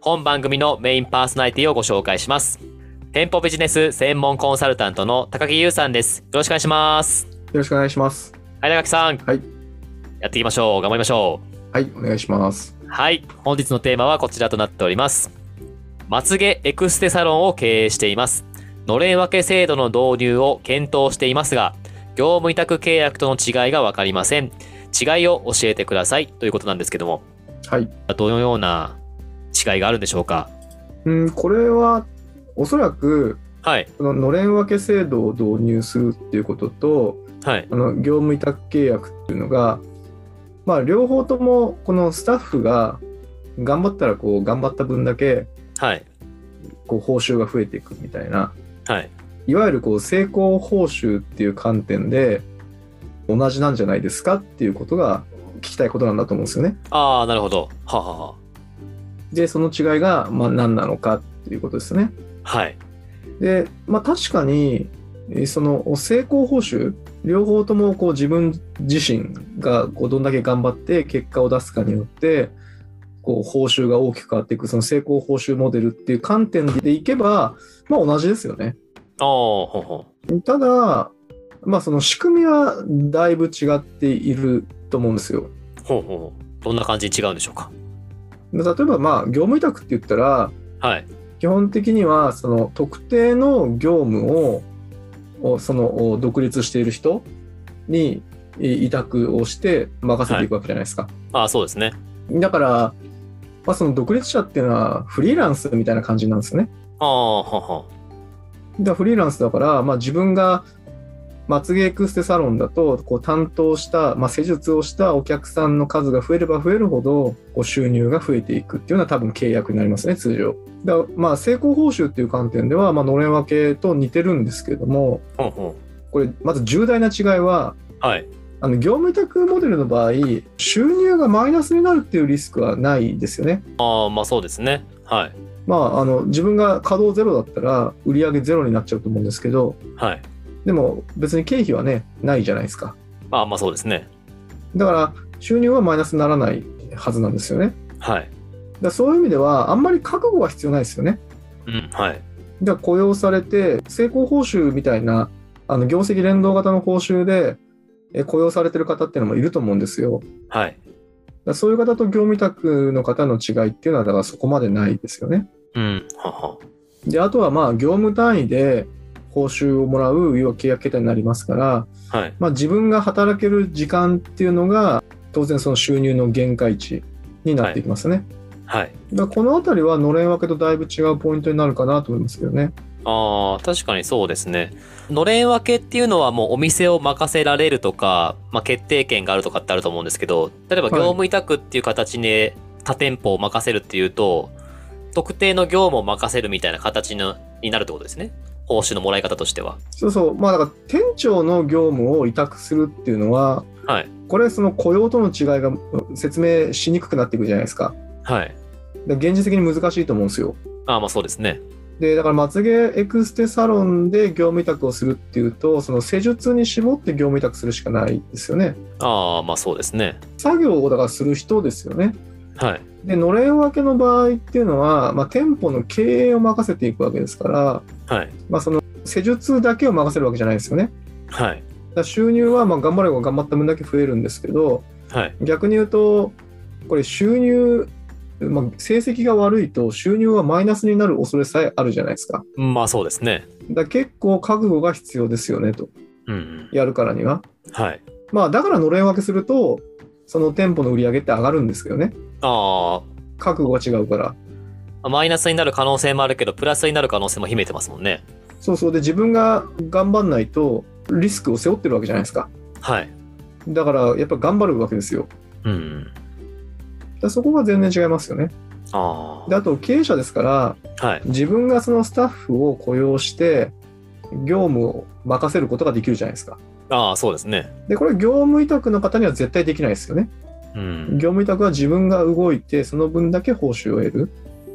本番組のメインパーソナリティをご紹介します。店舗ビジネス専門コンサルタントの高木優さんです。よろしくお願いします。よろしくお願いします。はい、高木さん。はい。やっていきましょう。頑張りましょはい、お願いします。う。はい。本日のテーマはこちらとなっております。まつげエクステサロンを経営しています。のれん分け制度の導入を検討していますが、業務委託契約との違いがわかりません。違いを教えてくださいということなんですけども、はい。どのような違いがあるんでしょうか？うん、これは、おそらく、はい。こののれん分け制度を導入するっていうことと、はい。あの業務委託契約っていうのが、まあ、両方とも、このスタッフが頑張ったら、こう、頑張った分だけ、はい。こう、報酬が増えていくみたいな、はい。いわゆるこう成功報酬っていう観点で、同じなんじゃないですかっていうことが聞きたいことなんだと思うんですよね。ああ、なるほど。ははは。で、その違いが、まあ、何なのかっていうことですね。はい。で、まあ、確かに、えーその成功報酬、両方ともこう自分自身がこうどんだけ頑張って結果を出すかによって、こう報酬が大きく変わっていく、その成功報酬モデルっていう観点でいけば、まあ、同じですよね。ああ、ほうほただ、まあ、その仕組みはだいぶ違っていると思うんですよ。う。ほうほう。どんな感じに違うんでしょうか？例えば、まあ、業務委託って言ったら、はい。基本的にはその特定の業務ををそのお独立している人にい委託をして任せていくわけじゃないですか。ああ、そうですね。だから、まあ、その独立者っていうのはフリーランスみたいな感じなんですよね。ああ、はは。フリーランスだから、まあ、自分がまつげエクステサロンだとこう担当した、まあ、施術をしたお客さんの数が増えれば増えるほどこう収入が増えていくっていうのは多分契約になりますね通常だまあ成功報酬っていう観点では、まあのれん分けと似てるんですけれどもほうほこれまず重大な違いはう。はい。あの業務委託モデルの場合収入がマイナスになるっていうリスクはないですよねああ、まあそうですね。はい。まああの自分が稼働ゼロだったら売り上げゼロになっちゃうと思うんですけどはい。でも別に経費はねないじゃないですかああ、まあそうですね。だから収入はマイナスにならないはずなんですよね。はい。だそういう意味ではあんまり覚悟は必要ないですよね。うん、はい。だ雇用されて成功報酬みたいなあの業績連動型の報酬でえ雇用されてる方っていうのもいると思うんですよ。はい。らそういう方と業務委託の方の違いっていうのはだからそこまでないですよね。うん、はは。であとはまあ業務単位で報酬をもらう要は契約形態になりますから、はい。まあ、自分が働ける時間っていうのが当然その収入の限界値になっていきますね。はい。だからこのあたりはのれん分けとだいぶ違うポイントになるかなと思いますけどね。ああ、確かにそうですね。のれん分けっていうのはもうお店を任せられるとか、まあ、決定権があるとかってあると思うんですけど、例えばはい業務委託っていう形で他店舗を任せるっていうと、特定の業務を任せるみたいな形のになるってことですね。報酬のもらい方としては。そうそう。まあだから店長の業務を委託するっていうのは、はい。これその雇用との違いが説明しにくくなっていくじゃないですか。はい。で現実的に難しいと思うんですよ。ああ、まあそうですね。で、だからまつげエクステサロンで業務委託をするっていうと、その施術に絞って業務委託するしかないですよね。ああ、まあそうですね。作業をだからする人ですよね。はい。で、のれん分けの場合っていうのは、まあ、店舗の経営を任せていくわけですから、はい。まあ、その施術だけを任せるわけじゃないですよね。はい。だ収入はまあ頑張れば頑張った分だけ増えるんですけど、はい。逆に言うと、これ収入まあ、成績が悪いと収入がマイナスになる恐れさえあるじゃないですか。まあそうですね。だ結構覚悟が必要ですよねと。うんうん。やるからには。はい。まあだからのれん分けすると、その店舗の売り上げって上がるんですけどね。あ覚悟が違うから。あ、マイナスになる可能性もあるけど、プラスになる可能性も秘めてますもんね。そうそう。で、自分が頑張んないとリスクを背負ってるわけじゃないですか。はい。だからやっぱ頑張るわけですよ。うんうん。だからそこが全然違いますよね。あで、あと経営者ですから、あ。はい。自分がそのスタッフを雇用して、業務を任せることができるじゃないですか。ああ、そうですね。で、これ業務委託の方には絶対できないですよね。うん。業務委託は自分が動いて、その分だけ報酬を得る。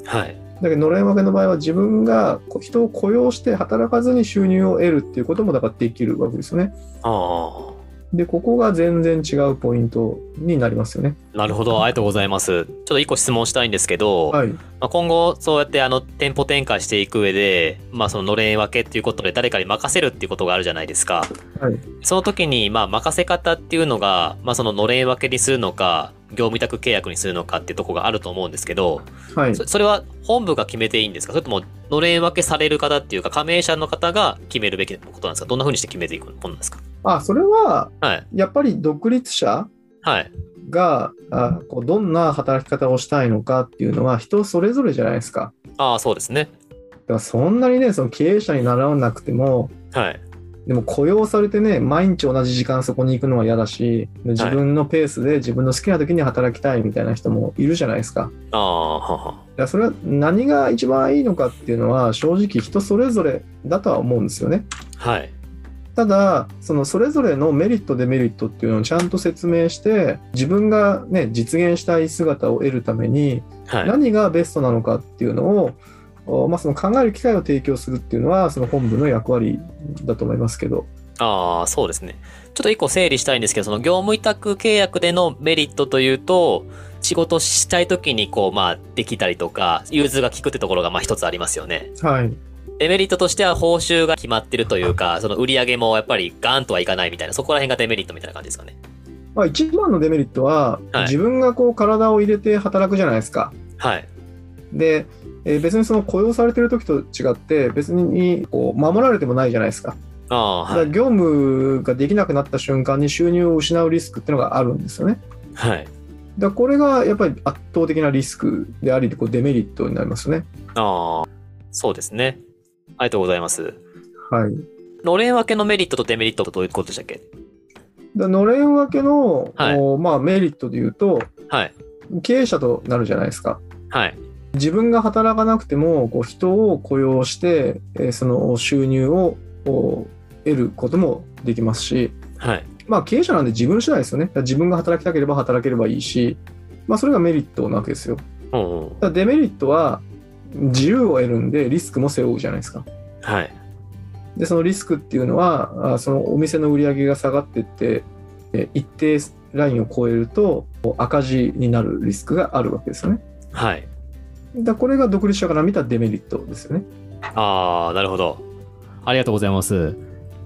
はい。だけど、のれん分けの場合は自分が人を雇用して働かずに収入を得るっていうこともだからできるわけですよね。あで、ここが全然違うポイントになりますよね。あ。なるほど。ありがとうございます。ちょっと一個質問したいんですけど、はい。まあ、今後そうやってあの店舗展開していく上で、まあ、そののれん分けっていうことで誰かに任せるっていうことがあるじゃないですか。はい。その時に、まあ、任せ方っていうのが、まあ、そののれん分けにするのか、業務委託契約にするのかっていうところがあると思うんですけど、はい。そそれは本部が決めていいんですか？それとも、のれん分けされる方っていうか、加盟者の方が決めるべきことなんですか？どんな風にして決めていくものなんですか？あ、それは、はい。やっぱり独立者はい。があこうどんな働き方をしたいのかっていうのは人それぞれじゃないですか。ああ、そうですね。だからそんなにね、その経営者にならなくても、はい。でも雇用されてね、毎日同じ時間そこに行くのは嫌だし、自分のペースで自分の好きな時に働きたいみたいな人もいるじゃないですか。ああ、はは。それは何が一番いいのかっていうのは正直人それぞれだとは思うんですよね。はい。ただ、そのそれぞれのメリット、デメリットっていうのをちゃんと説明して、自分がね、実現したい姿を得るために、はい。何がベストなのかっていうのを、おまあ、その考える機会を提供するっていうのは、その本部の役割だと思いますけど。ああ、そうですね。ちょっと一個整理したいんですけど、その業務委託契約でのメリットというと、仕事したい時にこう、まあ、できたりとか、融通が効くってところが、まあ一つありますよね。はい。デメリットとしては報酬が決まってるというか、その売り上げもやっぱりガーンとはいかないみたいな、そこら辺がデメリットみたいな感じですかね。まあ、一番のデメリットは、はい自分がこう体を入れて働くじゃないですか。はい。で、えー別にその雇用されてる時と違って、別にこう守られてもないじゃないですか。ああ、はい。業務ができなくなった瞬間に収入を失うリスクっていうのがあるんですよね。はい。だこれがやっぱり圧倒的なリスクであり、こうデメリットになりますね。ああ、そうですね。ありがとうございます。はい。のれん分けのメリットとデメリットとどういうことでしたっけ？だのれん分けの、はいおまあ、メリットで言うと、はい。経営者となるじゃないですか。はい。自分が働かなくてもこう人を雇用して、えーその収入を得ることもできますし、はい。まあ、経営者なんで自分次第ですよね。自分が働きたければ働ければいいし、まあ、それがメリットなわけですよ。うんデメリットは自由を得るんでリスクも背負うじゃないですか。はい。で、そのリスクっていうのは、あそのお店の売り上げが下がっていって、え一定ラインを超えると赤字になるリスクがあるわけですよね。はい。だこれが独立者から見たデメリットですよね。ああ、なるほど。ありがとうございます。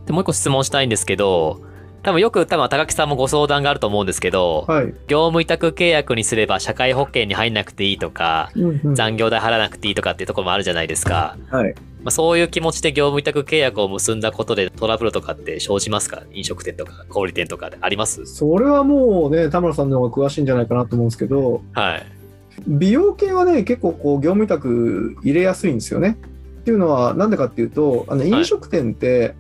で、もう一個質問したいんですけど、多分よく多分高木さんもご相談があると思うんですけど、はい。業務委託契約にすれば社会保険に入んなくていいとか、うんうん残業代払わなくていいとかっていうところもあるじゃないですか。はい。まあ、そういう気持ちで業務委託契約を結んだことでトラブルとかって生じますか？飲食店とか小売店とかであります？それはもうね、田村さんの方が詳しいんじゃないかなと思うんですけど、はい。美容系はね、結構こう業務委託入れやすいんですよね。っていうのは、なんでかっていうと、あの飲食店って、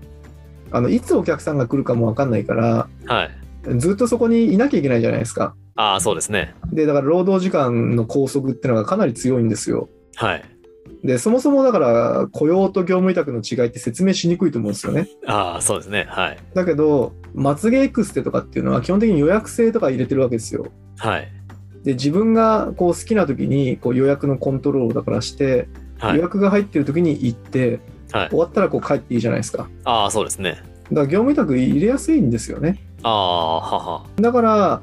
い、あのいつお客さんが来るかもわかんないから、はい。ずっとそこにいなきゃいけないじゃないですか。ああ、そうですね。で、だから労働時間の拘束っていうのがかなり強いんですよ。はい。で、そもそもだから雇用と業務委託の違いって説明しにくいと思うんですよね。ああ、そうですね。はい。だけど、まつげエクステとかっていうのは基本的に予約制とか入れてるわけですよ。はい。で、自分がこう好きな時にこう予約のコントロールだからして、はい。予約が入ってる時に行って、はい終わったらこう帰っていいじゃないですか。ああ、そうですね。だから業務委託入れやすいんですよね。ああ、はは。だから、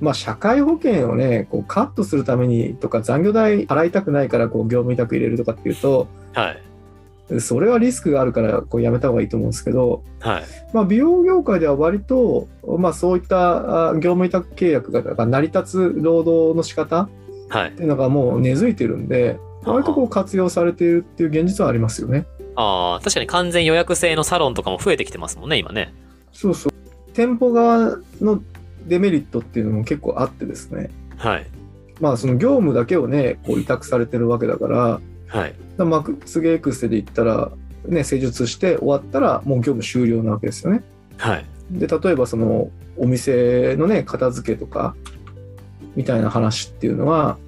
まあ、社会保険をね、こうカットするためにとか、残業代払いたくないからこう業務委託入れるとかっていうと、はい。それはリスクがあるからこうやめた方がいいと思うんですけど、はい。まあ、美容業界では割と、まあ、そういったあ業務委託契約がが成り立つ労働の仕方はいっ。ていうのがもう根付いてるんで、割とこう活用されているっていう現実はありますよね。ああ、確かに完全予約制のサロンとかも増えてきてますもんね、今ね。そうそう。店舗側のデメリットっていうのも結構あってですね。はい。まあその業務だけをね、こう委託されてるわけだから、はい。まあ、ツゲエクステで言ったら、ね、施術して終わったらもう業務終了なわけですよね。はい。で、例えばそのお店のね、片付けとか、みたいな話っていうのは、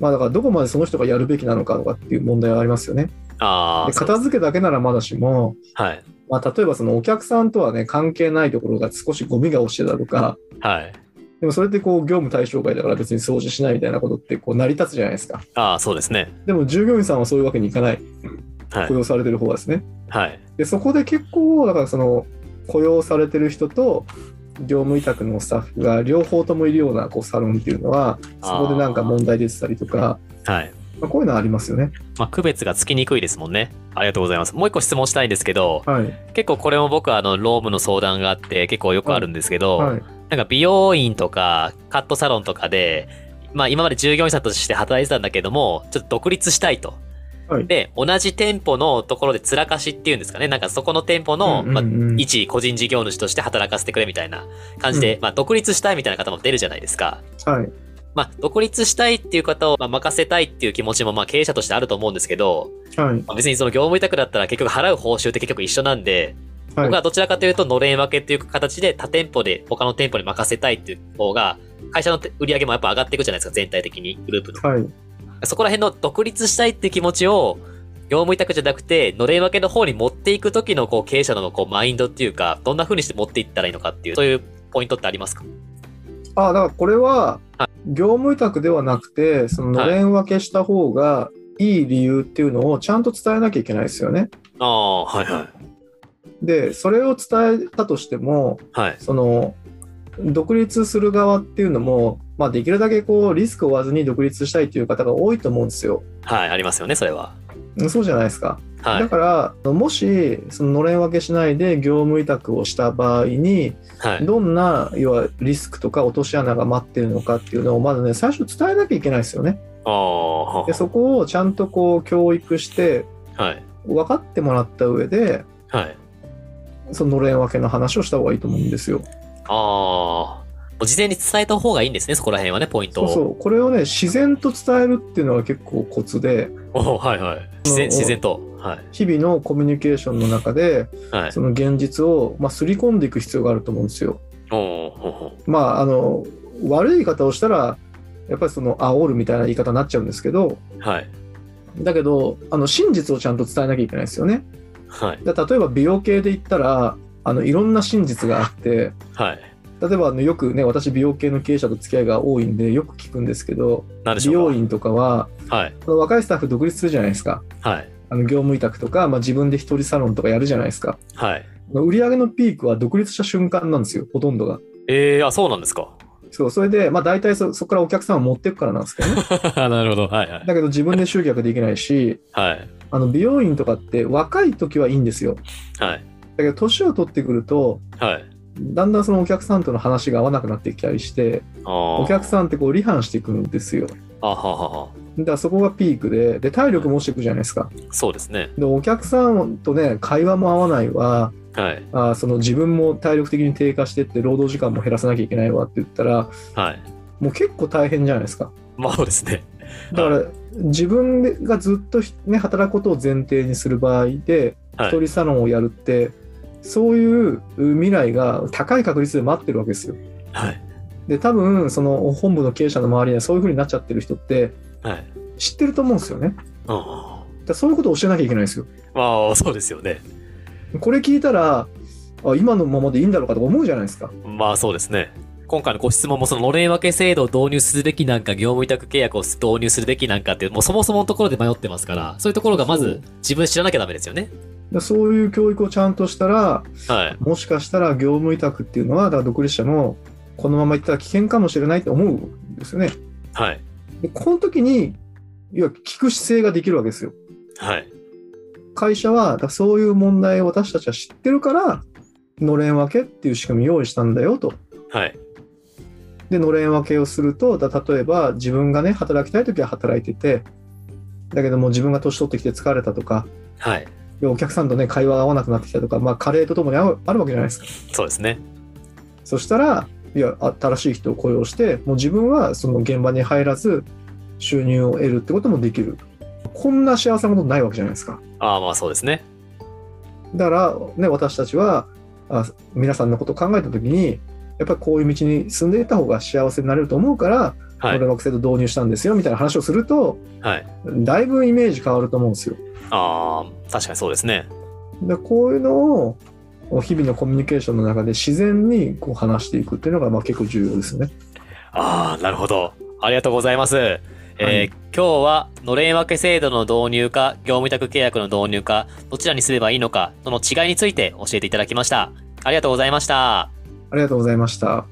まあだからどこまでその人がやるべきなのかとかっていう問題はありますよね。ああ、で片付けだけならまだしも、はい。まあ例えばそのお客さんとはね、関係ないところが少しゴミが落ちてたとか、はい。でもそれってこう業務対象外だから別に掃除しないみたいなことってこう成り立つじゃないですか。ああ、そうですね。でも従業員さんはそういうわけにいかない。はい雇。用されてる方はですね。はい。で、そこで結構、だからその雇用されてる人と業務委託のスタッフが両方ともいるようなこうサロンっていうのは、そこでなんか問題出てたりとか、はい。まあ、こういうのはありますよね。まあ、区別がつきにくいですもんね。ありがとうございます。もう一個質問したいんですけど、はい。結構これも僕はあの、ロームの相談があって結構よくあるんですけど、はい。なんか美容院とかカットサロンとかで、まあ今まで従業員さんとして働いてたんだけども、ちょっと独立したいと。はいで、同じ店舗のところで面貸しっていうんですかね。なんかそこの店舗の、うんうんうんまあ、一個人事業主として働かせてくれみたいな感じで、まあ独立したいみたいな方も出るじゃないですか。はい。まあ独立したいっていう方をまあ任せたいっていう気持ちもまあ経営者としてあると思うんですけど、はい。まあ別にその業務委託だったら結局払う報酬って結局一緒なんで、はい僕はどちらかというと、のれん分けっていう形で他店舗で他の店舗に任せたいっていう方が、会社の売り上げもやっぱ上がっていくじゃないですか、全体的に、グループの。はい。そこら辺の独立したいっていう気持ちを、業務委託じゃなくて、のれん分けの方に持っていく時のこう経営者のこうマインドっていうか、どんな風にして持っていったらいいのかっていう、そういうポイントってありますか？あだからこれはは、業務委託ではなくて、そののれん分けした方がいい理由っていうのをちゃんと伝えなきゃいけないですよね。ああ、はいはい。で、それを伝えたとしても、はい。その、独立する側っていうのも、まあ、できるだけこうリスクを負わずに独立したいという方が多いと思うんですよ。はい、ありますよね、それは。うんそうじゃないですか。はい。だから、もし、そののれん分けしないで業務委託をした場合に、はい。どんな、要はリスクとか落とし穴が待ってるのかっていうのを、まずね、最初伝えなきゃいけないですよね。ああ、で、そこをちゃんとこう教育して、はい。分かってもらった上で、はい。そののれん分けの話をした方がいいと思うんですよ。ああ。もう事前に伝えた方がいいんですね、そこら辺はね、ポイントを。そうそう。これをね、自然と伝えるっていうのが結構コツで、おはいはい。自然、お自然と。はい。日々のコミュニケーションの中で、はい。その現実を、まあ、すり込んでいく必要があると思うんですよ。まあ、あの、悪い言い方をしたら、やっぱりその、煽るみたいな言い方になっちゃうんですけど、うはい。だけど、あの、真実をちゃんと伝えなきゃいけないですよね。はい。だ例えば美容系で言ったら、あの、いろんな真実があって、はい。例えばあのよくね、私美容系の経営者と付き合いが多いんで、よく聞くんですけど、美容院とかは、はい。あの若いスタッフ独立するじゃないですか。はい。あの業務委託とか、まあ、自分で一人サロンとかやるじゃないですか。はい。売上のピークは独立した瞬間なんですよ、ほとんどが。ええー、あ、そうなんですか？そう、それで、まあ大体そそこからお客さんを持っていくからなんですけどね。なるほど。はいはい。だけど自分で集客できないし、はい。あの美容院とかって若い時はいいんですよ。はい。だけど年を取ってくると、はい。だんだんそのお客さんとの話が合わなくなってきたりして、おお客さんってこう離反していくんですよ。あははは。だからそこがピークで、で、体力も落ちていくじゃないですか。そうですね。で、お客さんとね、会話も合わないわ、はい。あーその自分も体力的に低下してって、労働時間も減らさなきゃいけないわって言ったら、はい。もう結構大変じゃないですか。まあそうですね。だから、自分がずっと、ね、働くことを前提にする場合で、はい一人サロンをやるって、そういう未来が高い確率で待ってるわけですよ。はい。で、多分、その本部の経営者の周りにはそういう風になっちゃってる人ってはい。知ってると思うんですよね。だかうん。らそういうことを教えなきゃいけないんですよ。まあそうですよね。これ聞いたら、あ今のままでいいんだろうかとか思うじゃないですか。まあそうですね。今回のご質問もそののれん分け制度を導入するべきなんか、業務委託契約を導入するべきなんかってもうそもそものところで迷ってますから、そういうところがまず自分で知らなきゃダメですよね。でそういう教育をちゃんとしたら、はい。もしかしたら業務委託っていうのは、だから独立者もこのままいったら危険かもしれないと思うんですよね。はい。で、この時に、要は聞く姿勢ができるわけですよ。はい。会社は、だそういう問題を私たちは知ってるから、のれん分けっていう仕組みを用意したんだよと。はい。で、のれん分けをすると、だ例えば自分がね、働きたい時は働いてて、だけども自分が年取ってきて疲れたとか、はい。でお客さんとね、会話が合わなくなってきたとか、まあ、加齢とともにあるあるわけじゃないですか。そうですね。そしたら、いや、新しい人を雇用して、もう自分はその現場に入らず、収入を得るってこともできる。こんな幸せなことないわけじゃないですか。ああ、まあそうですね。だから、ね、私たちはあ皆さんのことを考えたときに、やっぱりこういう道に進んでいった方が幸せになれると思うから、はいこれ。惑制度導入したんですよみたいな話をすると、はい。だいぶイメージ変わると思うんですよ。ああ、確かにそうですね。でこういうのを日々のコミュニケーションの中で自然にこう話していくっていうのがまあ結構重要ですね。ああ、なるほど。ありがとうございます。えーはい今日は、のれん分け制度の導入か、業務委託契約の導入か、どちらにすればいいのか、その違いについて教えていただきました。ありがとうございました。ありがとうございました。